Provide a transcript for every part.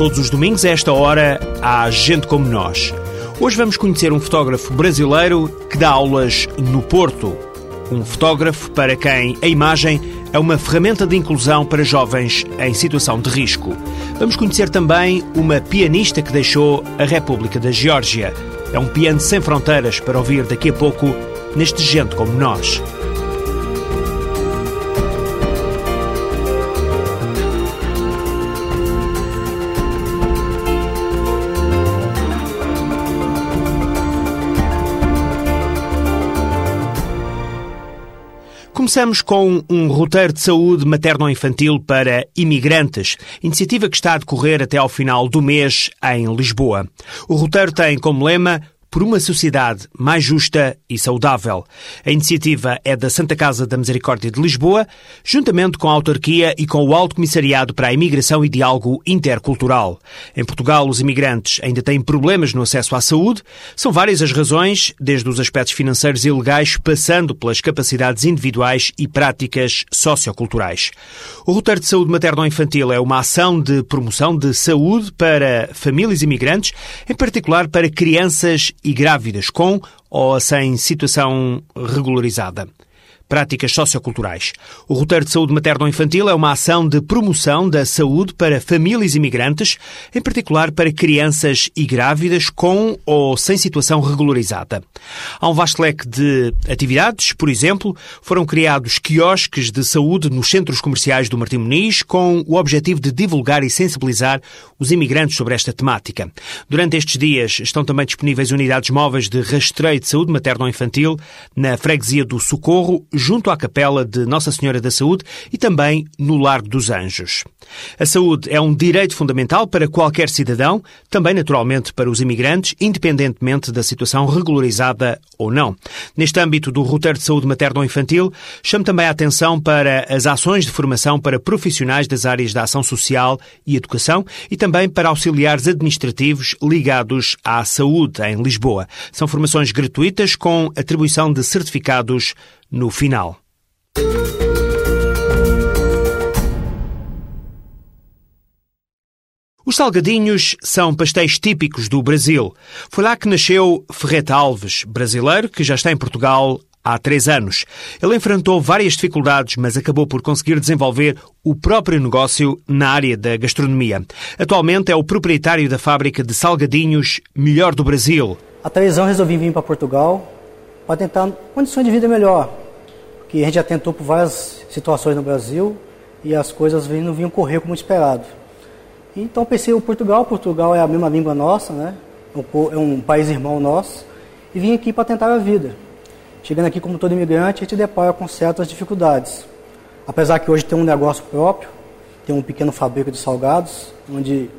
Todos os domingos, a esta hora, há gente como nós. Hoje vamos conhecer um fotógrafo brasileiro que dá aulas no Porto. Um fotógrafo para quem a imagem é uma ferramenta de inclusão para jovens em situação de risco. Vamos conhecer também uma pianista que deixou a República da Geórgia. É um piano sem fronteiras para ouvir daqui a pouco neste Gente como Nós. Começamos com um roteiro de saúde materno-infantil para imigrantes, iniciativa que está a decorrer até ao final do mês em Lisboa. O roteiro tem como lema por uma sociedade mais justa e saudável. A iniciativa é da Santa Casa da Misericórdia de Lisboa, juntamente com a autarquia e com o Alto Comissariado para a Imigração e Diálogo Intercultural. Em Portugal, os imigrantes ainda têm problemas no acesso à saúde. São várias as razões, desde os aspectos financeiros e legais, passando pelas capacidades individuais e práticas socioculturais. O roteiro de saúde materno-infantil é uma ação de promoção de saúde para famílias imigrantes, em particular para crianças e grávidas com ou sem situação regularizada práticas socioculturais. O roteiro de saúde materno-infantil é uma ação de promoção da saúde para famílias imigrantes, em particular para crianças e grávidas com ou sem situação regularizada. Há um vasto leque de atividades, por exemplo, foram criados quiosques de saúde nos centros comerciais do Martim Muniz com o objetivo de divulgar e sensibilizar os imigrantes sobre esta temática. Durante estes dias estão também disponíveis unidades móveis de rastreio de saúde materno-infantil na freguesia do Socorro, junto à Capela de Nossa Senhora da Saúde e também no Largo dos Anjos. A saúde é um direito fundamental para qualquer cidadão, também naturalmente para os imigrantes, independentemente da situação regularizada ou não. Neste âmbito do roteiro de saúde materno-infantil, chamo também a atenção para as ações de formação para profissionais das áreas da ação social e educação e também para auxiliares administrativos ligados à saúde em Lisboa. São formações gratuitas com atribuição de certificados no final. Os salgadinhos são pastéis típicos do Brasil. Foi lá que nasceu Ferreta Alves, brasileiro que já está em Portugal há três anos. Ele enfrentou várias dificuldades, mas acabou por conseguir desenvolver o próprio negócio na área da gastronomia. Atualmente é o proprietário da fábrica de salgadinhos melhor do Brasil. Três anos resolvi vir para Portugal para tentar condições de vida melhor. Porque a gente já tentou por várias situações no Brasil e as coisas não vinham correr como esperado. Então pensei o Portugal, Portugal é a mesma língua nossa, né? É um é país irmão nosso. E vim aqui para tentar a vida. Chegando aqui como todo imigrante, a gente depara com certas dificuldades. Apesar que hoje tem um negócio próprio, tem um pequeno fábrica de salgados, onde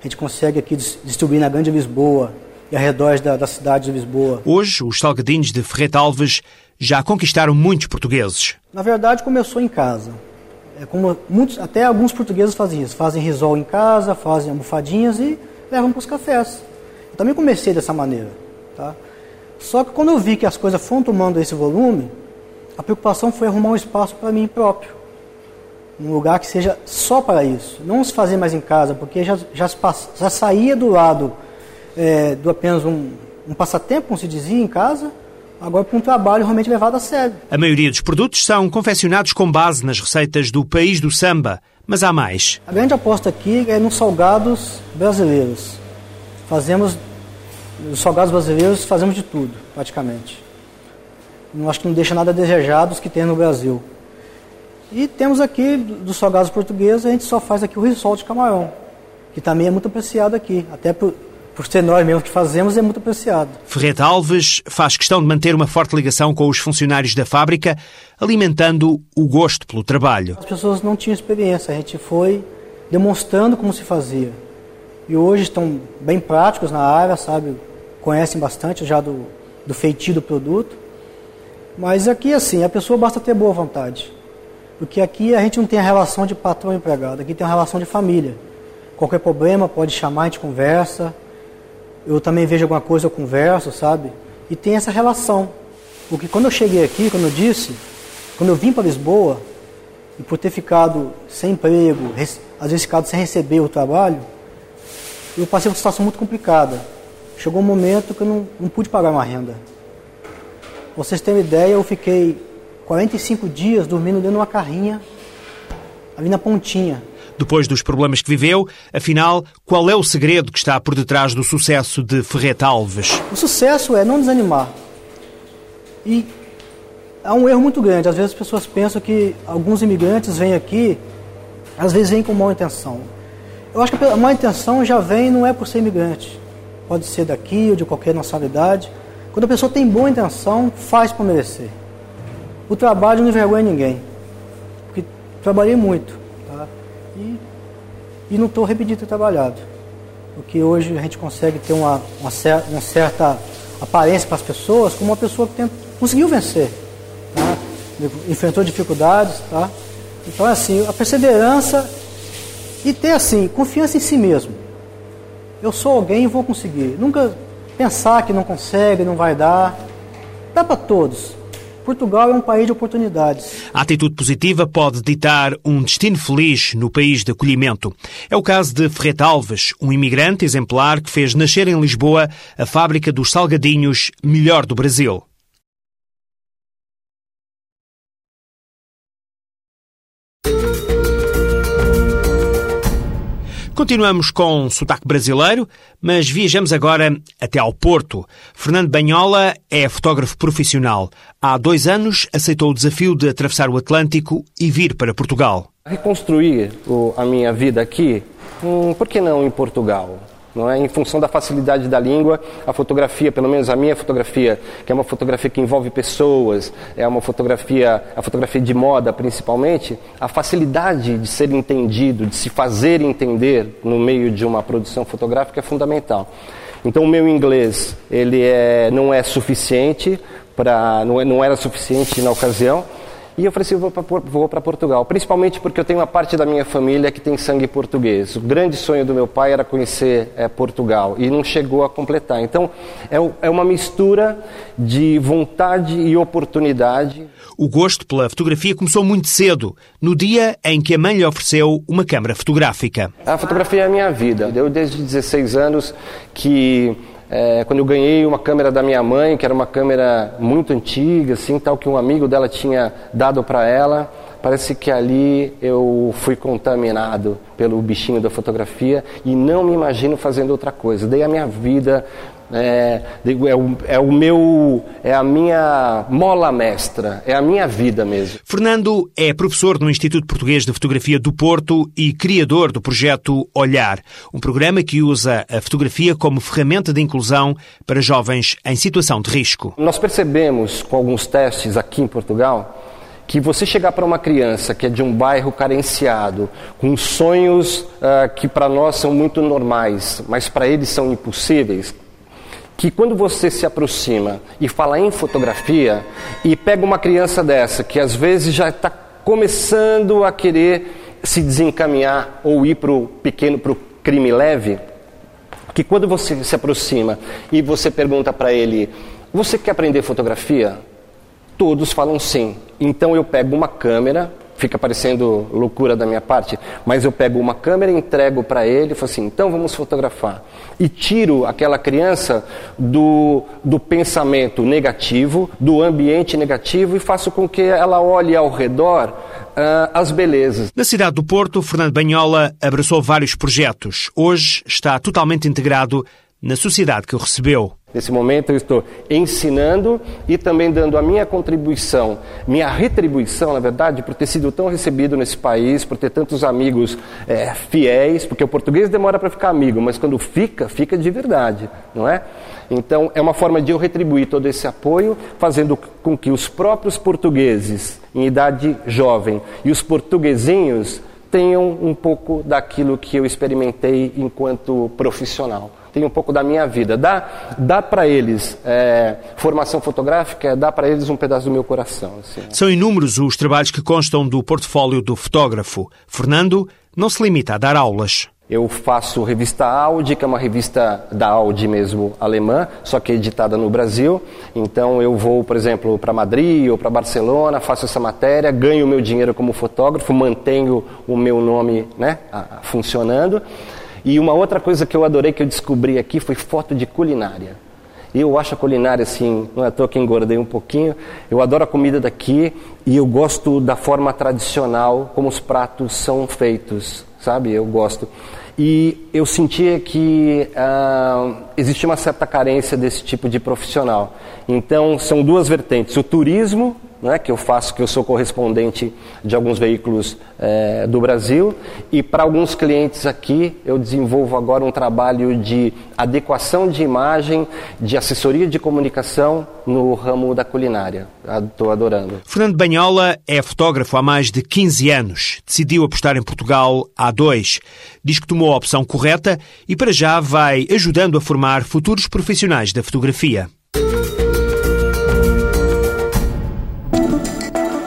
a gente consegue aqui distribuir na Grande Lisboa e arredores da, da cidade de Lisboa. Hoje, os salgadinhos de Ferreira Alves já conquistaram muitos portugueses. Na verdade, começou em casa. É como muitos, até alguns portugueses fazem isso. Fazem risol em casa, fazem almofadinhas e levam para os cafés. Eu também comecei dessa maneira. Tá? Só que quando eu vi que as coisas foram tomando esse volume, a preocupação foi arrumar um espaço para mim próprio. Um lugar que seja só para isso. Não se fazer mais em casa, porque já, já, já saía do lado é, do apenas um, um passatempo, como se dizia, em casa, agora para um trabalho realmente levado a sério. A maioria dos produtos são confeccionados com base nas receitas do país do samba, mas há mais. A grande aposta aqui é nos salgados brasileiros. Fazemos, os salgados brasileiros fazemos de tudo, praticamente. Não acho que não deixa nada a desejar dos que tem no Brasil. E temos aqui, dos salgados portugueses, a gente só faz aqui o risol de camarão, que também é muito apreciado aqui, até por, por ser nós mesmos que fazemos, é muito apreciado. Ferreta Alves faz questão de manter uma forte ligação com os funcionários da fábrica, alimentando o gosto pelo trabalho. As pessoas não tinham experiência, a gente foi demonstrando como se fazia. E hoje estão bem práticos na área, sabe? Conhecem bastante já do, do feitio do produto. Mas aqui, assim, a pessoa basta ter boa vontade. Porque aqui a gente não tem a relação de patrão e empregado, aqui tem a relação de família. Qualquer problema pode chamar, a gente conversa, eu também vejo alguma coisa, eu converso, sabe? E tem essa relação. Porque quando eu cheguei aqui, como eu disse, quando eu vim para Lisboa, e por ter ficado sem emprego, às vezes ficado sem receber o trabalho, eu passei uma situação muito complicada. Chegou um momento que eu não, não pude pagar uma renda. Vocês terem ideia, eu fiquei 45 dias dormindo dentro de uma carrinha ali na pontinha. Depois dos problemas que viveu, afinal, qual é o segredo que está por detrás do sucesso de Ferreta Alves? O sucesso é não desanimar. E há um erro muito grande. Às vezes as pessoas pensam que alguns imigrantes vêm aqui, às vezes vêm com má intenção. Eu acho que a má intenção já vem, não é por ser imigrante. Pode ser daqui ou de qualquer nacionalidade. Quando a pessoa tem boa intenção, faz para merecer. O trabalho não envergonha ninguém. Porque trabalhei muito. E, e não estou repetindo ter trabalhado. Porque hoje a gente consegue ter uma, uma, cer uma certa aparência para as pessoas como uma pessoa que tem, conseguiu vencer. Tá? Enfrentou dificuldades. Tá? Então, é assim, a perseverança e ter, assim, confiança em si mesmo. Eu sou alguém e vou conseguir. Nunca pensar que não consegue, não vai dar. Dá para todos. Portugal é um país de oportunidades. A atitude positiva pode ditar um destino feliz no país de acolhimento. É o caso de Ferreta Alves, um imigrante exemplar que fez nascer em Lisboa a fábrica dos salgadinhos melhor do Brasil. Continuamos com sotaque brasileiro, mas viajamos agora até ao Porto. Fernando Banhola é fotógrafo profissional. Há dois anos aceitou o desafio de atravessar o Atlântico e vir para Portugal. Reconstruir a minha vida aqui, hum, por que não em Portugal? Não é? Em função da facilidade da língua, a fotografia, pelo menos a minha fotografia, que é uma fotografia que envolve pessoas, é uma fotografia, a fotografia de moda principalmente, a facilidade de ser entendido, de se fazer entender no meio de uma produção fotográfica é fundamental. Então o meu inglês ele é, não é suficiente para não, é, não era suficiente na ocasião e eu falei assim, vou para Portugal, principalmente porque eu tenho uma parte da minha família que tem sangue português. O grande sonho do meu pai era conhecer é, Portugal e não chegou a completar. Então, é, é uma mistura de vontade e oportunidade. O gosto pela fotografia começou muito cedo, no dia em que a mãe lhe ofereceu uma câmara fotográfica. A fotografia é a minha vida. Eu, desde 16 anos, que é, quando eu ganhei uma câmera da minha mãe, que era uma câmera muito antiga, assim, tal que um amigo dela tinha dado para ela, parece que ali eu fui contaminado pelo bichinho da fotografia e não me imagino fazendo outra coisa. Dei a minha vida é, é, o, é, o, meu, é a minha mola mestra, é a minha vida mesmo. Fernando é professor no Instituto Português de Fotografia do Porto e criador do projeto Olhar, um programa que usa a fotografia como ferramenta de inclusão para jovens em situação de risco. Nós percebemos com alguns testes aqui em Portugal que você chegar para uma criança que é de um bairro carenciado, com sonhos uh, que para nós são muito normais, mas para eles são impossíveis, que quando você se aproxima e fala em fotografia e pega uma criança dessa que às vezes já está começando a querer se desencaminhar ou ir para o pequeno, para o crime leve, que quando você se aproxima e você pergunta para ele, você quer aprender fotografia? Todos falam sim. Então eu pego uma câmera fica parecendo loucura da minha parte, mas eu pego uma câmera, entrego para ele e falo assim: então vamos fotografar. E tiro aquela criança do, do pensamento negativo, do ambiente negativo e faço com que ela olhe ao redor uh, as belezas. Na cidade do Porto, Fernando Banhola abraçou vários projetos. Hoje está totalmente integrado na sociedade que o recebeu. Nesse momento eu estou ensinando e também dando a minha contribuição, minha retribuição, na verdade, por ter sido tão recebido nesse país, por ter tantos amigos é, fiéis, porque o português demora para ficar amigo, mas quando fica, fica de verdade, não é? Então é uma forma de eu retribuir todo esse apoio, fazendo com que os próprios portugueses em idade jovem e os portuguesinhos tenham um pouco daquilo que eu experimentei enquanto profissional tem um pouco da minha vida. Dá, dá para eles é, formação fotográfica, dá para eles um pedaço do meu coração. Assim. São inúmeros os trabalhos que constam do portfólio do fotógrafo. Fernando não se limita a dar aulas. Eu faço revista Audi, que é uma revista da Audi mesmo alemã, só que editada no Brasil. Então eu vou, por exemplo, para Madrid ou para Barcelona, faço essa matéria, ganho meu dinheiro como fotógrafo, mantenho o meu nome né, funcionando. E uma outra coisa que eu adorei que eu descobri aqui foi foto de culinária. Eu acho a culinária assim, não é à toa que engordei um pouquinho. Eu adoro a comida daqui e eu gosto da forma tradicional como os pratos são feitos, sabe? Eu gosto. E eu sentia que ah, existia uma certa carência desse tipo de profissional. Então, são duas vertentes: o turismo né, que eu faço, que eu sou correspondente de alguns veículos é, do Brasil, e para alguns clientes aqui eu desenvolvo agora um trabalho de adequação de imagem, de assessoria de comunicação no ramo da culinária. Estou adorando. Fernando Banhola é fotógrafo há mais de 15 anos. Decidiu apostar em Portugal há dois. Diz que tomou a opção correta e para já vai ajudando a formar futuros profissionais da fotografia.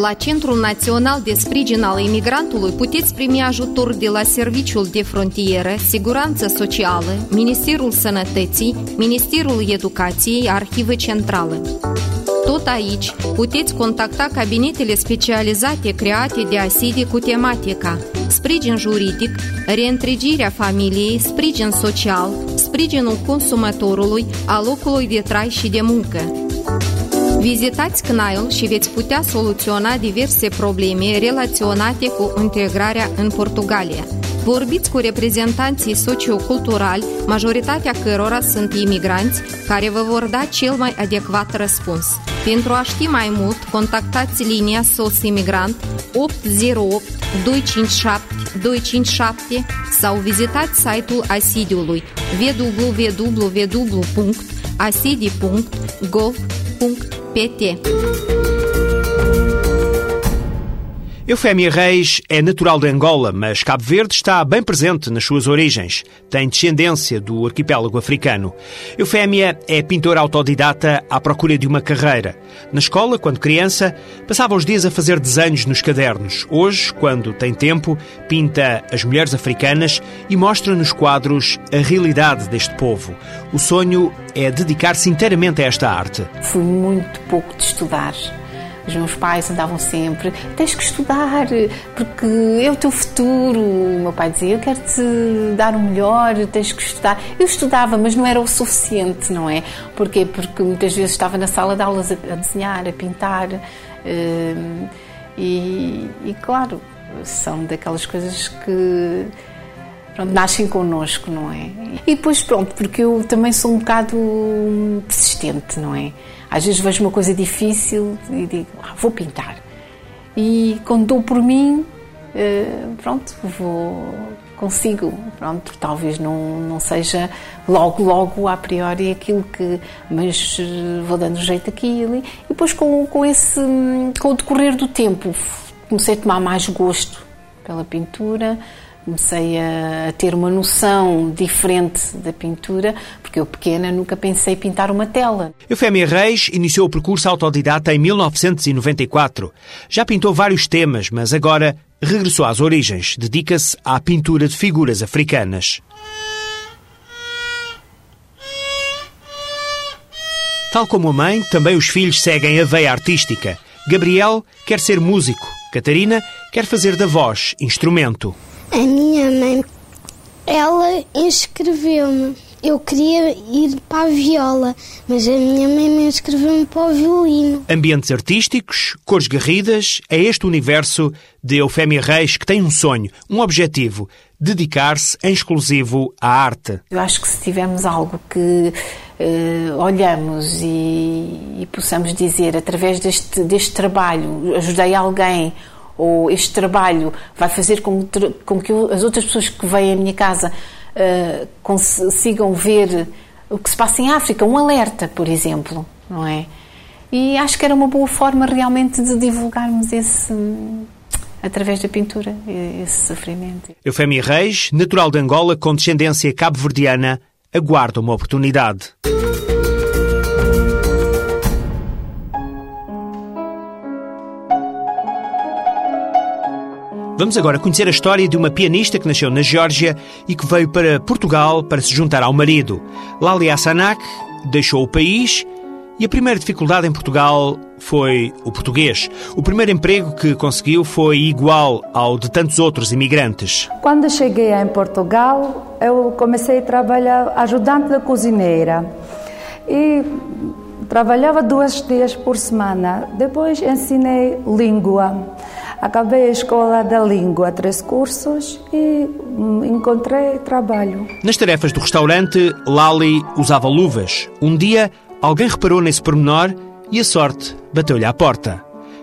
La Centrul Național de Sprijin al Imigrantului puteți primi ajutor de la Serviciul de Frontieră, Siguranță Socială, Ministerul Sănătății, Ministerul Educației, Arhivă Centrală. Tot aici puteți contacta cabinetele specializate create de ASIDE cu tematica sprijin juridic, reîntregirea familiei, sprijin social, sprijinul consumatorului, a locului de trai și de muncă. Vizitați CNAIL și veți putea soluționa diverse probleme relaționate cu integrarea în Portugalia. Vorbiți cu reprezentanții socioculturali, majoritatea cărora sunt imigranți, care vă vor da cel mai adecvat răspuns. Pentru a ști mai mult, contactați linia SOS Imigrant 808 257 257 sau vizitați site-ul Asidiului www.asidi.gov.pt PT. Eufémia Reis é natural de Angola, mas Cabo Verde está bem presente nas suas origens. Tem descendência do arquipélago africano. Eufémia é pintora autodidata à procura de uma carreira. Na escola, quando criança, passava os dias a fazer desenhos nos cadernos. Hoje, quando tem tempo, pinta as mulheres africanas e mostra nos quadros a realidade deste povo. O sonho é dedicar-se inteiramente a esta arte. Fui muito pouco de estudar os meus pais andavam sempre: tens que estudar, porque é o teu futuro. O meu pai dizia: eu quero-te dar o melhor, tens que estudar. Eu estudava, mas não era o suficiente, não é? Porquê? Porque muitas vezes estava na sala de aulas a, desenhar, a pintar. Hum, e, e claro, são daquelas coisas que pronto, nascem connosco, não é? E depois, pronto, porque eu também sou um bocado persistente, não é? Às vezes vejo uma coisa difícil e digo, ah, vou pintar. E quando dou por mim, eh, pronto, vou, consigo. Pronto, talvez não, não seja logo, logo a priori aquilo que. Mas eh, vou dando jeito aqui e ali. E depois, com, com, esse, com o decorrer do tempo, comecei a tomar mais gosto pela pintura comecei a, ter uma noção diferente da pintura, porque eu pequena nunca pensei pintar uma tela. Eufémia Reis iniciou o percurso autodidata em 1994. Já pintou vários temas, mas agora regressou às origens. Dedica-se à pintura de figuras africanas. Tal como a mãe, também os filhos seguem a veia artística. Gabriel quer ser músico, Catarina quer fazer da voz instrumento. A minha mãe, ela inscreveu-me. Eu queria ir para a viola, mas a minha mãe me inscreveu-me para o violino. Ambientes artísticos, cores garridas, é este universo de Eufémia Reis que tem um sonho, um objetivo, dedicar-se em exclusivo à arte. Eu acho que se tivermos algo que uh, olhamos e, e possamos dizer através deste, deste trabalho, ajudei alguém ou este trabalho vai fazer com, com que as outras pessoas que vêm à minha casa uh, consigam ver o que se passa em África, um alerta, por exemplo, não é? E acho que era uma boa forma realmente de divulgarmos esse através da pintura, esse sofrimento. Eufémia Reis, natural de Angola com descendência cabo-verdiana, aguarda uma oportunidade. Vamos agora conhecer a história de uma pianista que nasceu na Geórgia e que veio para Portugal para se juntar ao marido. Lali Hassanak deixou o país E a primeira dificuldade em Portugal foi o português. O primeiro emprego que conseguiu foi igual ao de tantos outros imigrantes. Quando cheguei em Portugal, eu comecei a trabalhar ajudante de cozinheira. E trabalhava duas dias por semana. Depois ensinei língua. Acabei a escola da língua, três cursos e hum, encontrei trabalho. Nas tarefas do restaurante, Lali usava luvas. Um dia, alguém reparou nesse pormenor e a sorte bateu-lhe à porta.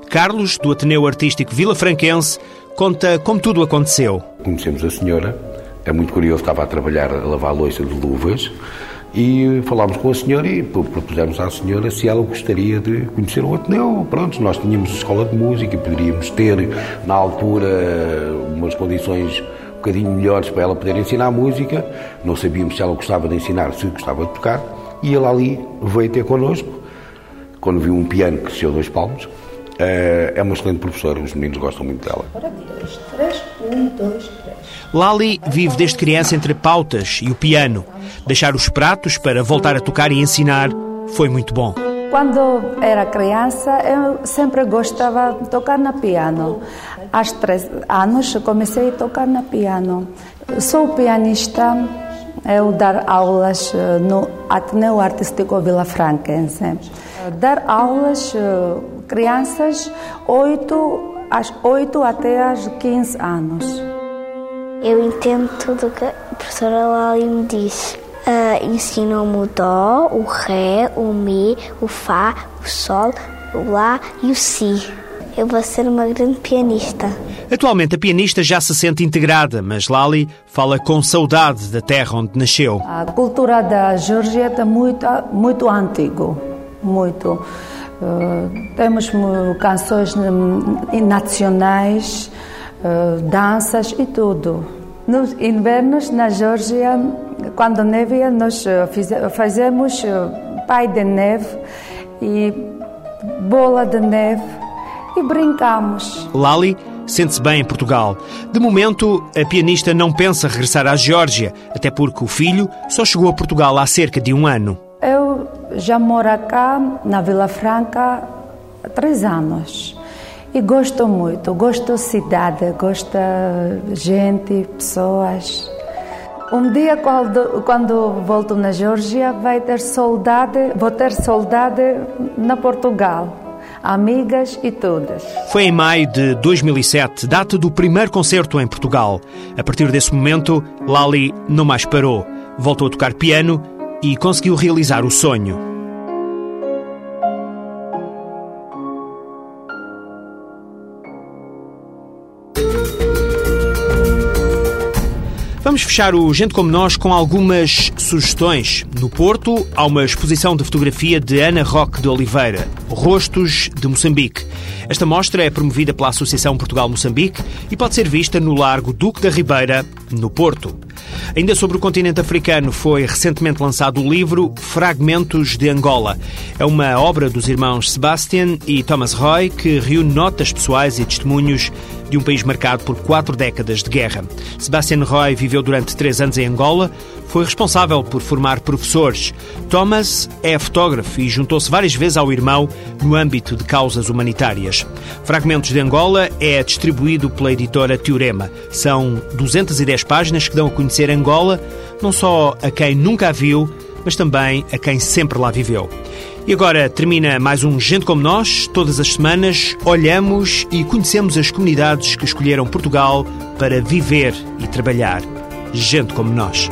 Carlos, do Ateneu Artístico Vila Franquense, conta como tudo aconteceu. Conhecemos a senhora, é muito curioso, estava a trabalhar a lavar louça de luvas e falámos com a senhora e propusemos à senhora se ela gostaria de conhecer o Ateneu. Pronto, nós tínhamos escola de música e poderíamos ter, na altura, umas condições um bocadinho melhores para ela poder ensinar música. Não sabíamos se ela gostava de ensinar, se gostava de tocar. E ela ali veio ter connosco. Quando viu um piano que deu dois palmos, eh, é uma excelente professora, os meninos gostam muito dela. Ora, dois, três, um, dois, três. Lali vive desde criança entre pautas e o piano. Deixar os pratos para voltar a tocar e ensinar foi muito bom. Quando era criança, eu sempre gostava de tocar no piano. Aos três anos comecei a tocar no piano. Sou pianista, eu dar aulas eh, no Ateneu Artístico Vila Franquense. Dar aulas eh, crianças 8, às 8 até às 15 anos. Eu entendo tudo o que professora Lali me diz. Uh, Ensinou-me o Dó, o Ré, o Mi, o Fá, o Sol, o Lá e o Si. Eu vou ser uma grande pianista. Atualmente a pianista já se sente integrada, mas Lali fala com saudade da terra onde nasceu. A cultura da Geórgia é muito, muito antigo, muito. Uh, temos canções nacionais, uh, danças e tudo. Nos invernos na Geórgia, quando neve, nós fazemos pai de neve e bola de neve e brincamos. Lali sente-se bem em Portugal. De momento, a pianista não pensa regressar à Geórgia, até porque o filho só chegou a Portugal há cerca de um ano. Eu já moro cá, na Vila Franca, há três anos. E gosto muito, gosto da cidade, gosto gente, pessoas. Um dia, quando, quando volto na Geórgia, vai ter saudade, vou ter saudade na Portugal. Amigas e todas. Foi em maio de 2007, data do primeiro concerto em Portugal. A partir desse momento, Lali não mais parou. Voltou a tocar piano e conseguiu realizar o sonho. Vamos fechar o Gente Como Nós com algumas sugestões. No Porto, há uma exposição de fotografia de Ana Roque de Oliveira, Rostos de Moçambique. Esta mostra é promovida pela Associação Portugal-Moçambique e pode ser vista no Largo Duque da Ribeira, no Porto. Ainda sobre o continente africano, foi recentemente lançado o livro Fragmentos de Angola. É uma obra dos irmãos Sebastian e Thomas Roy que reúne notas pessoais e testemunhos de um país marcado por quatro décadas de guerra. Sebastian Roy viveu durante três anos em Angola, foi responsável por formar professores. Thomas é fotógrafo e juntou-se várias vezes ao irmão no âmbito de causas humanitárias. Fragmentos de Angola é distribuído pela editora Teorema. São 210 páginas que dão a conhecer Angola, não só a quem nunca a viu, mas também a quem sempre lá viveu. E agora termina mais um Gente Como Nós. Todas as semanas olhamos e conhecemos as comunidades que escolheram Portugal para viver e trabalhar. Gente como nós.